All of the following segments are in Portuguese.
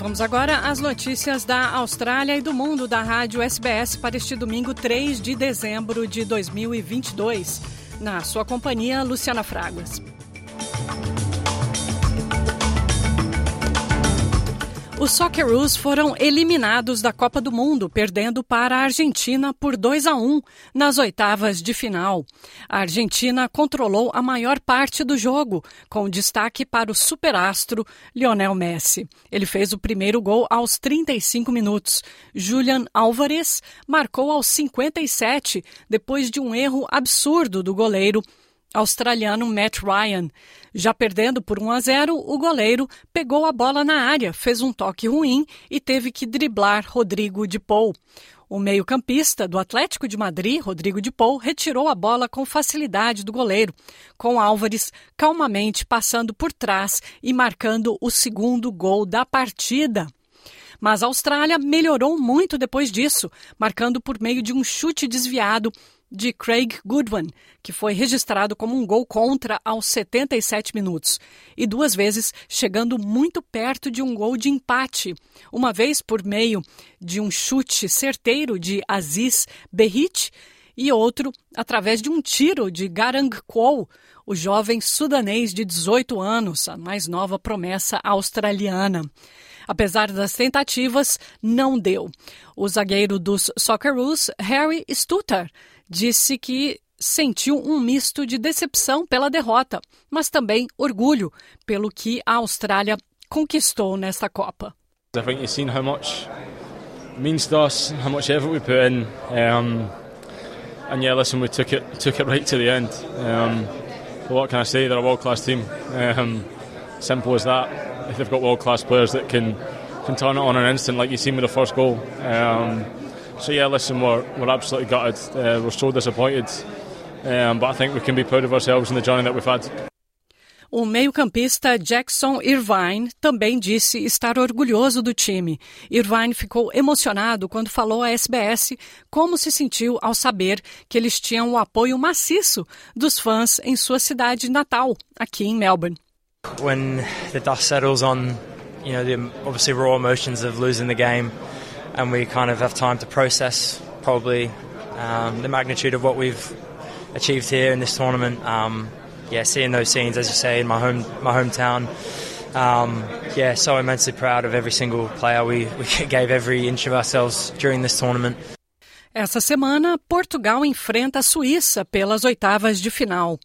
Vamos agora às notícias da Austrália e do mundo da Rádio SBS para este domingo 3 de dezembro de 2022. Na sua companhia, Luciana Fragas. Os Socceroos foram eliminados da Copa do Mundo, perdendo para a Argentina por 2 a 1 nas oitavas de final. A Argentina controlou a maior parte do jogo, com destaque para o superastro Lionel Messi. Ele fez o primeiro gol aos 35 minutos. Julian Álvares marcou aos 57, depois de um erro absurdo do goleiro australiano Matt Ryan. Já perdendo por 1 a 0, o goleiro pegou a bola na área, fez um toque ruim e teve que driblar Rodrigo de Paul. O meio-campista do Atlético de Madrid, Rodrigo de Paul, retirou a bola com facilidade do goleiro, com Álvares calmamente passando por trás e marcando o segundo gol da partida. Mas a Austrália melhorou muito depois disso, marcando por meio de um chute desviado de Craig Goodwin, que foi registrado como um gol contra aos 77 minutos, e duas vezes chegando muito perto de um gol de empate, uma vez por meio de um chute certeiro de Aziz Berrit e outro através de um tiro de Garang Kuo, o jovem sudanês de 18 anos, a mais nova promessa australiana. Apesar das tentativas, não deu. O zagueiro dos Socceroos, Harry Stutter, disse que sentiu um misto de decepção pela derrota, mas também orgulho pelo que a Austrália conquistou nesta Copa. I think you've seen how much means to us, how much effort we put in, um, and yeah, listen, we took it took it right to the end. Um, what can I say? They're a world class team. Um, simple as that. If they've got world class players that can can turn it on an instant, like you've seen with the first goal. Um, So yeah, listen, we're, we're absolutely gutted. Uh, we're so disappointed, um, but I think we can be proud of ourselves in the journey that we've had. O meio-campista Jackson Irvine também disse estar orgulhoso do time. Irvine ficou emocionado quando falou à SBS como se sentiu ao saber que eles tinham o apoio maciço dos fãs em sua cidade natal, aqui em Melbourne. When the dust settles on, you know, the obviously raw emotions of losing the game. And we kind of have time to process probably um, the magnitude of what we've achieved here in this tournament. Um, yeah, seeing those scenes, as you say, in my home my hometown. Um, yeah, so immensely proud of every single player. We, we gave every inch of ourselves during this tournament. Essa semana, Portugal enfrenta a Suíça pelas oitavas de final.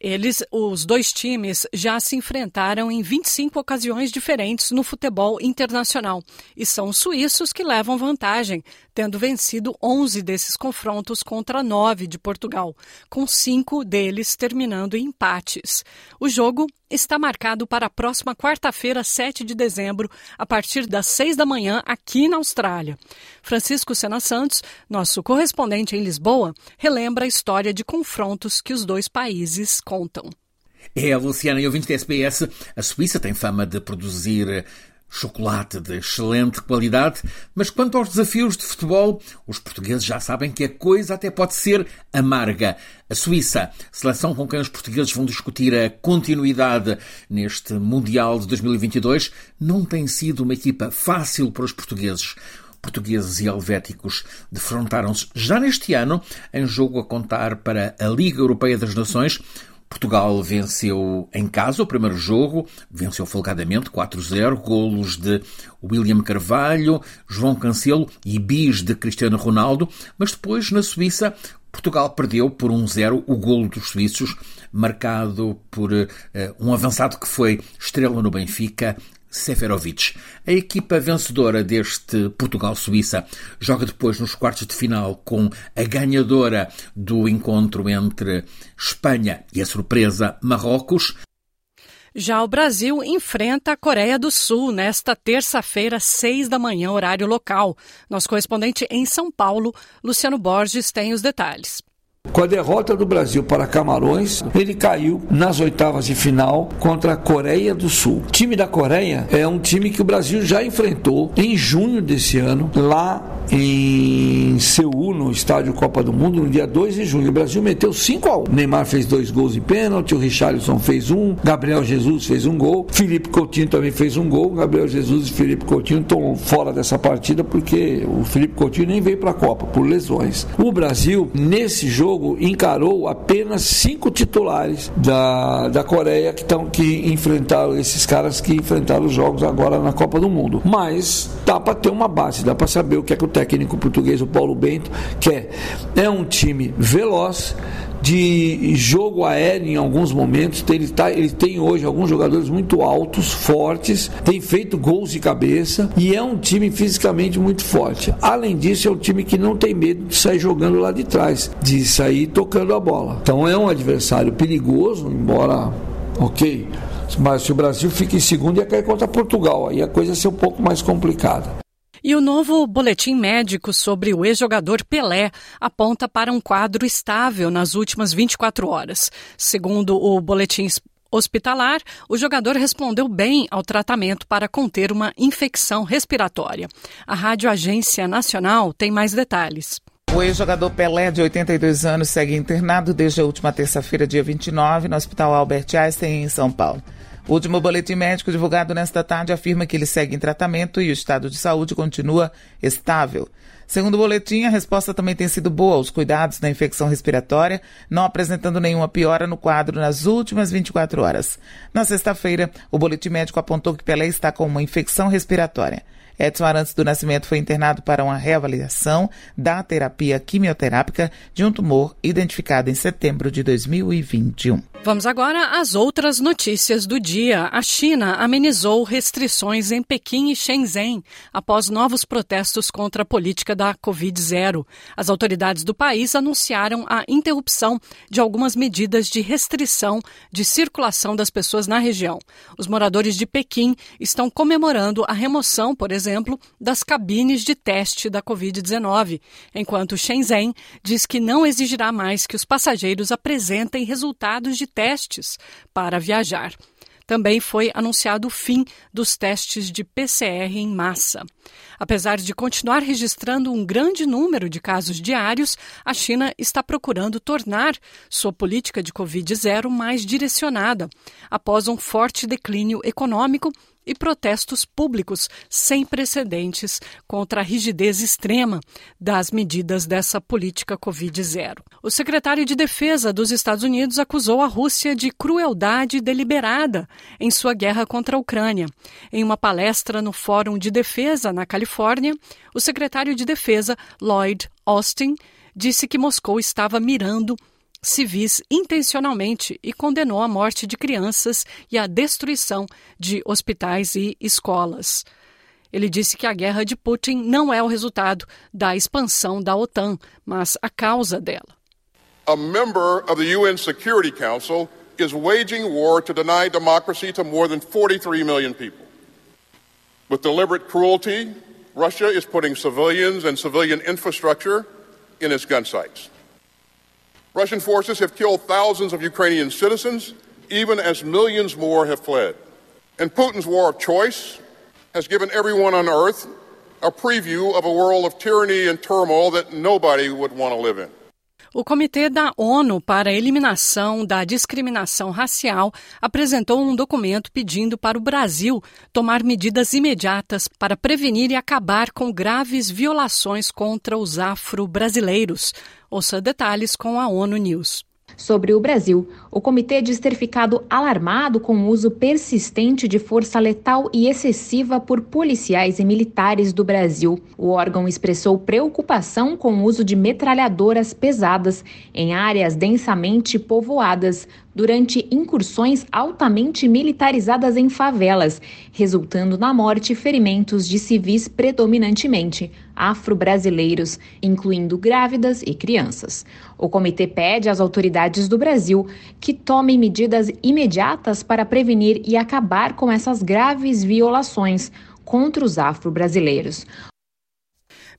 Eles, os dois times, já se enfrentaram em 25 ocasiões diferentes no futebol internacional. E são os suíços que levam vantagem, tendo vencido 11 desses confrontos contra 9 de Portugal, com cinco deles terminando em empates. O jogo está marcado para a próxima quarta-feira, 7 de dezembro, a partir das 6 da manhã, aqui na Austrália. Francisco Sena Santos, nosso correspondente em Lisboa, relembra a história de confrontos que os dois países contam. É, Luciana e ouvintes da SBS, a Suíça tem fama de produzir chocolate de excelente qualidade, mas quanto aos desafios de futebol, os portugueses já sabem que a coisa até pode ser amarga. A Suíça, seleção com quem os portugueses vão discutir a continuidade neste Mundial de 2022, não tem sido uma equipa fácil para os portugueses portugueses e helvéticos defrontaram-se já neste ano em jogo a contar para a Liga Europeia das Nações, Portugal venceu em casa o primeiro jogo, venceu folgadamente 4-0, golos de William Carvalho, João Cancelo e bis de Cristiano Ronaldo, mas depois na Suíça Portugal perdeu por 1-0 o golo dos suíços, marcado por uh, um avançado que foi estrela no Benfica, Seferovic. A equipa vencedora deste Portugal-Suíça joga depois nos quartos de final com a ganhadora do encontro entre Espanha e a surpresa Marrocos. Já o Brasil enfrenta a Coreia do Sul nesta terça-feira, seis da manhã, horário local. Nosso correspondente em São Paulo, Luciano Borges, tem os detalhes. Com a derrota do Brasil para Camarões, ele caiu nas oitavas de final contra a Coreia do Sul. O time da Coreia é um time que o Brasil já enfrentou em junho desse ano, lá em Seul, no estádio Copa do Mundo, no dia 2 de junho. O Brasil meteu 5 a 1 Neymar fez dois gols de pênalti, o Richarlison fez um, Gabriel Jesus fez um gol, Felipe Coutinho também fez um gol. Gabriel Jesus e Felipe Coutinho estão fora dessa partida porque o Felipe Coutinho nem veio para a Copa por lesões. O Brasil, nesse jogo, encarou apenas cinco titulares da, da Coreia que, tão, que enfrentaram esses caras que enfrentaram os jogos agora na Copa do Mundo. Mas dá para ter uma base, dá para saber o que é que o técnico português, o Paulo Bento, quer. É um time veloz, de jogo aéreo em alguns momentos. Ele, tá, ele tem hoje alguns jogadores muito altos, fortes, tem feito gols de cabeça e é um time fisicamente muito forte. Além disso, é um time que não tem medo de sair jogando lá de trás, de sair tocando a bola. Então é um adversário perigoso, embora, ok. Mas se o Brasil fica em segundo, ia cair contra Portugal. Aí a coisa ia ser um pouco mais complicada. E o novo boletim médico sobre o ex-jogador Pelé aponta para um quadro estável nas últimas 24 horas. Segundo o boletim hospitalar, o jogador respondeu bem ao tratamento para conter uma infecção respiratória. A Rádio Agência Nacional tem mais detalhes. O ex-jogador Pelé, de 82 anos, segue internado desde a última terça-feira, dia 29, no Hospital Albert Einstein, em São Paulo. O último boletim médico divulgado nesta tarde afirma que ele segue em tratamento e o estado de saúde continua estável. Segundo o boletim, a resposta também tem sido boa aos cuidados da infecção respiratória, não apresentando nenhuma piora no quadro nas últimas 24 horas. Na sexta-feira, o boletim médico apontou que Pelé está com uma infecção respiratória. Edson Arantes do Nascimento foi internado para uma reavaliação da terapia quimioterápica de um tumor identificado em setembro de 2021. Vamos agora às outras notícias do dia. A China amenizou restrições em Pequim e Shenzhen após novos protestos contra a política da Covid-0. As autoridades do país anunciaram a interrupção de algumas medidas de restrição de circulação das pessoas na região. Os moradores de Pequim estão comemorando a remoção, por exemplo, das cabines de teste da Covid-19, enquanto Shenzhen diz que não exigirá mais que os passageiros apresentem resultados de testes para viajar. Também foi anunciado o fim dos testes de PCR em massa. Apesar de continuar registrando um grande número de casos diários, a China está procurando tornar sua política de Covid-0 mais direcionada, após um forte declínio econômico e protestos públicos sem precedentes contra a rigidez extrema das medidas dessa política Covid-0. O secretário de Defesa dos Estados Unidos acusou a Rússia de crueldade deliberada em sua guerra contra a Ucrânia. Em uma palestra no Fórum de Defesa na Califórnia, o secretário de Defesa, Lloyd Austin, disse que Moscou estava mirando civis intencionalmente e condenou a morte de crianças e a destruição de hospitais e escolas. Ele disse que a guerra de Putin não é o resultado da expansão da OTAN, mas a causa dela. A member of the UN Security Council is waging war to deny democracy to more than 43 million people. With deliberate cruelty, Russia is putting civilians and civilian infrastructure in its gun sights. Russian forces have killed thousands of Ukrainian citizens, even as millions more have fled. And Putin's war of choice has given everyone on earth a preview of a world of tyranny and turmoil that nobody would want to live in. O Comitê da ONU para a Eliminação da Discriminação Racial apresentou um documento pedindo para o Brasil tomar medidas imediatas para prevenir e acabar com graves violações contra os afro-brasileiros. Ouça detalhes com a ONU News. Sobre o Brasil, o comitê diz ter ficado alarmado com o uso persistente de força letal e excessiva por policiais e militares do Brasil. O órgão expressou preocupação com o uso de metralhadoras pesadas em áreas densamente povoadas, durante incursões altamente militarizadas em favelas, resultando na morte e ferimentos de civis predominantemente afro-brasileiros, incluindo grávidas e crianças. O comitê pede às autoridades do Brasil que tomem medidas imediatas para prevenir e acabar com essas graves violações contra os afro-brasileiros.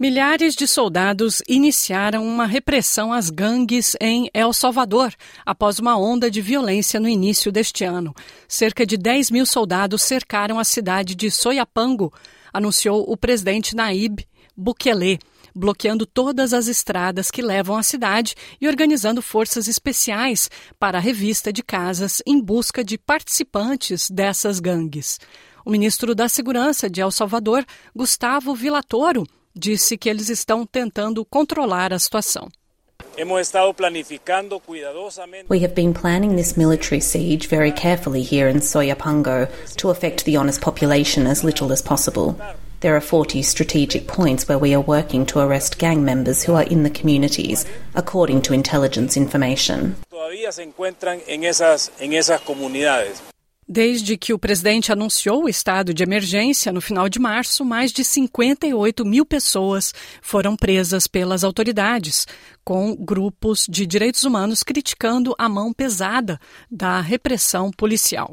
Milhares de soldados iniciaram uma repressão às gangues em El Salvador após uma onda de violência no início deste ano. Cerca de 10 mil soldados cercaram a cidade de Soyapango, anunciou o presidente Naib Bukele. bloqueando todas as estradas que levam à cidade e organizando forças especiais para a revista de casas em busca de participantes dessas gangues. O ministro da Segurança de El Salvador, Gustavo Villatoro, disse que eles estão tentando controlar a situação. We have been planning this military siege very carefully here in Soyapango to affect the honest population as little as possible. There are 40 strategic points where we are working to arrest gang members who are in the communities, according to intelligence information. Desde que o presidente anunciou o estado de emergência no final de março, mais de 58 mil pessoas foram presas pelas autoridades, com grupos de direitos humanos criticando a mão pesada da repressão policial.